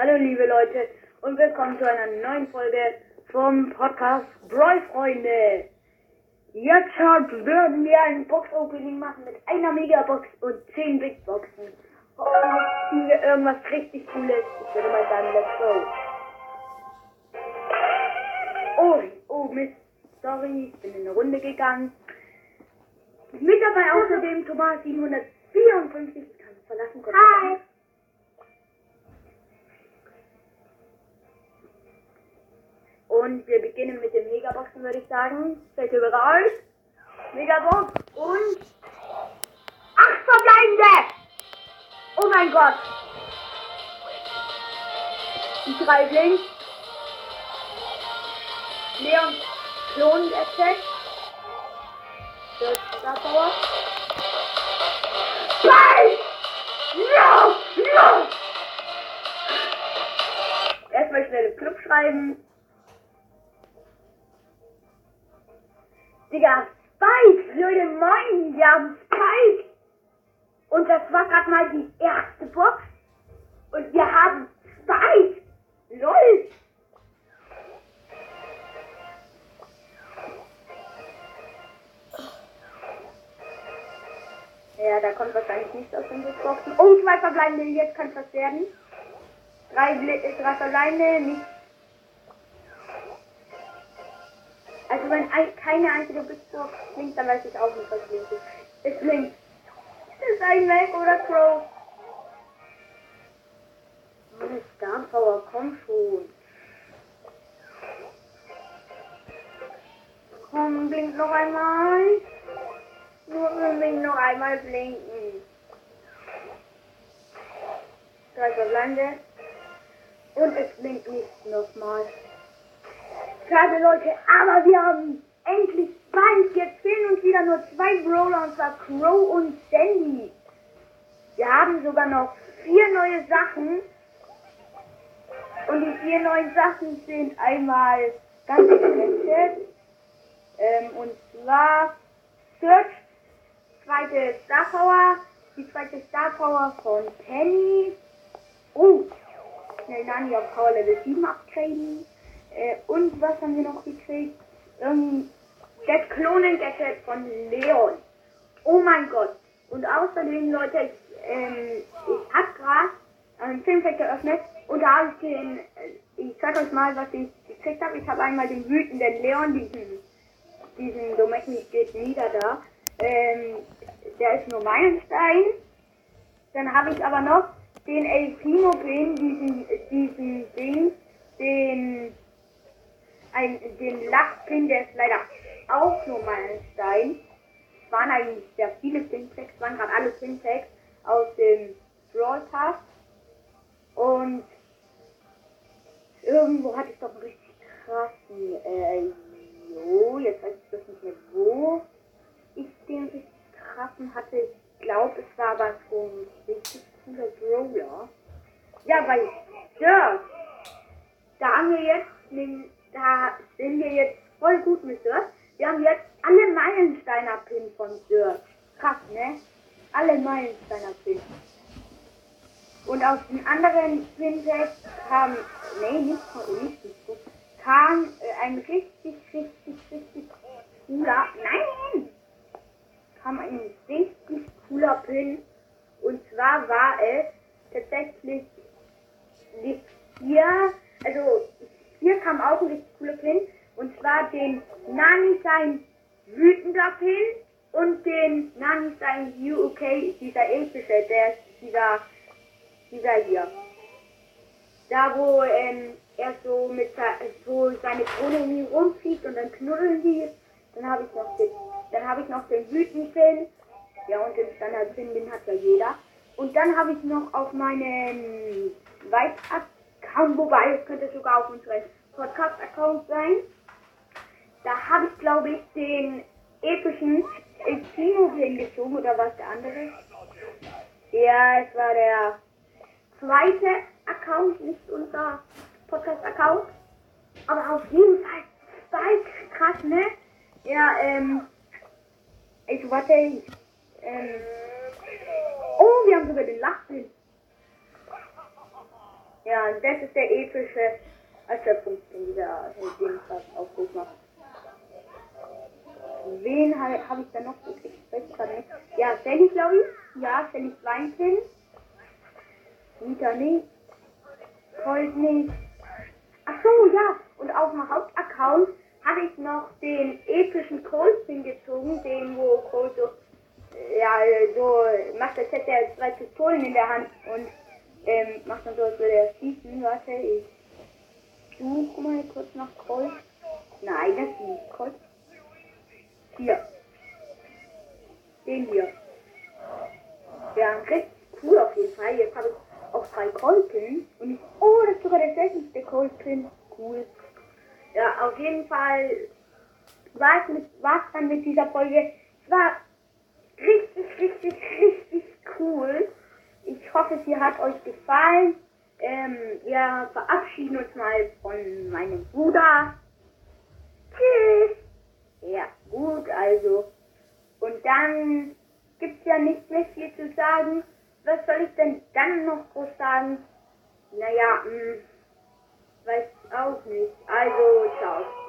Hallo liebe Leute und willkommen zu einer neuen Folge vom Podcast Brawl Freunde. Jetzt werden wir ein Box-Opening machen mit einer Megabox und 10 Big Boxen. Hoffentlich ziehen wir irgendwas richtig Cooles. Ich würde mal sagen, let's go. Oh, oh Mist, sorry, ich bin in eine Runde gegangen. Mit dabei außerdem Thomas 754, ich kann verlassen. Hi. Und wir beginnen mit den Megaboxen, würde ich sagen. Seid ihr bereit? Megabox und acht verbleibende! Oh mein Gott! Die drei links. Leon Klon Attack. Der Star Power. Nein! No! No! Erstmal schnell im Club schreiben. Digga, Spike, Leute meinen, wir haben Spike. Und das war gerade mal die erste Box. Und wir haben Spike. Lol. Ja, da kommt wahrscheinlich nichts aus den Boxen. Oh, zwei verbleibende, jetzt kann was werden. Drei, äh, drei verbleibende, nicht ein, keine einzige Bigbox blinkt, dann weiß ich auch nicht, was blinkt. Es blinkt. Ist ein Mac oder Crow. Oh, Star Power, komm schon. Komm, blink noch einmal. Nur unbedingt noch einmal blinken. Drei verbleibende. Und es blinkt nicht nochmal. Schade Leute, aber wir haben endlich Spike. Jetzt fehlen uns wieder nur zwei Brawler und zwar Crow und Sandy. Wir haben sogar noch vier neue Sachen. Und die vier neuen Sachen sind einmal ganz getestet. Ähm, und zwar Search, zweite Star Power, die zweite Star Power von Penny. Oh, schnell Nani auf Power Level 7 upgraden. Äh, und was haben wir noch gekriegt? Ähm, der Klonen-Gadget von Leon. Oh mein Gott. Und außerdem, Leute, ich, ähm, ich hab gerade einen Filmfeld geöffnet und da habe ich den, äh, ich zeig euch mal, was ich gekriegt habe. Ich habe einmal den wütenden Leon, diesen, diesen Domestic geht nieder da. Ähm, der ist nur Meilenstein. Dann habe ich aber noch den El Primo Pin, diesen, diesen Ding, den ein, den Lachpin, der ist leider auch nur Meilenstein. Es waren eigentlich sehr viele Pinpacks, waren gerade alle Pinpacks aus dem Brawl Pass. Und irgendwo hatte ich doch einen richtig krassen, äh, jo, jetzt weiß ich das nicht mehr, wo ich den richtig krassen hatte. Ich glaube, es war aber so ein richtig cooler Brawler. Ja, bei Dirt, da haben wir jetzt den da sind wir jetzt voll gut mit Dirt. Wir haben jetzt alle Meilensteiner Pins von Dirt. Krass, ne? Alle Meilensteiner Pins. Und aus den anderen Pinpacks kam, nee, nicht von nicht, so, kam äh, ein richtig, richtig, richtig cooler, nein, kam ein richtig cooler Pin. Und zwar war es tatsächlich die vier, also hier kam auch ein richtig cooler Pin. Und zwar den Nani sein wütender Pin und den Nani sein UK, dieser epische, der dieser, dieser hier. Da wo ähm, er so mit so seine Krone rumfliegt und dann knuddeln die. Dann habe ich noch den, dann habe ich noch den Pin. Ja und den Standard Pin, den hat ja jeder. Und dann habe ich noch auf meinem Weiß-Account, wobei es könnte sogar auf unserem Podcast-Account sein. Da habe ich, glaube ich, den epischen Primo hingezogen oder was der andere? Ja, es war der zweite Account, nicht unser Podcast-Account. Aber auf jeden Fall Spike, krass, ne? Ja, ähm, ich warte, ähm, oh, wir haben sogar den Lachbild. Ja, das ist der epische Erschöpfung in dieser Aufruf macht. Wen habe hab ich da noch? Ich weiß gerade nicht. Ja, Sally, glaube ich. Ja, Sally Weinchen. Nita nicht. Colt nicht. Ach so, ja. Und auf dem Hauptaccount habe ich noch den epischen Colt hingezogen, den wo Colt so, ja, so macht, als hätte er zwei Pistolen in der Hand und ähm, macht dann so, als würde er schießen. Warte, ich suche mal kurz nach Colt. Nein, das ist nicht Colt. Hier. Den hier. Ja, richtig cool auf jeden Fall. Jetzt habe ich auch drei Kolpin. Und ich, oh, das ist sogar der seltenste Kolpin. Cool. Ja, auf jeden Fall war es dann mit dieser Folge. Es war richtig, richtig cool. Ich hoffe, sie hat euch gefallen. Ähm, wir verabschieden uns mal von meinem Bruder. Tschüss. Ja, gut, also. Und dann gibt's ja nicht mehr viel zu sagen. Was soll ich denn dann noch groß sagen? Naja, hm, weiß auch nicht. Also, ciao.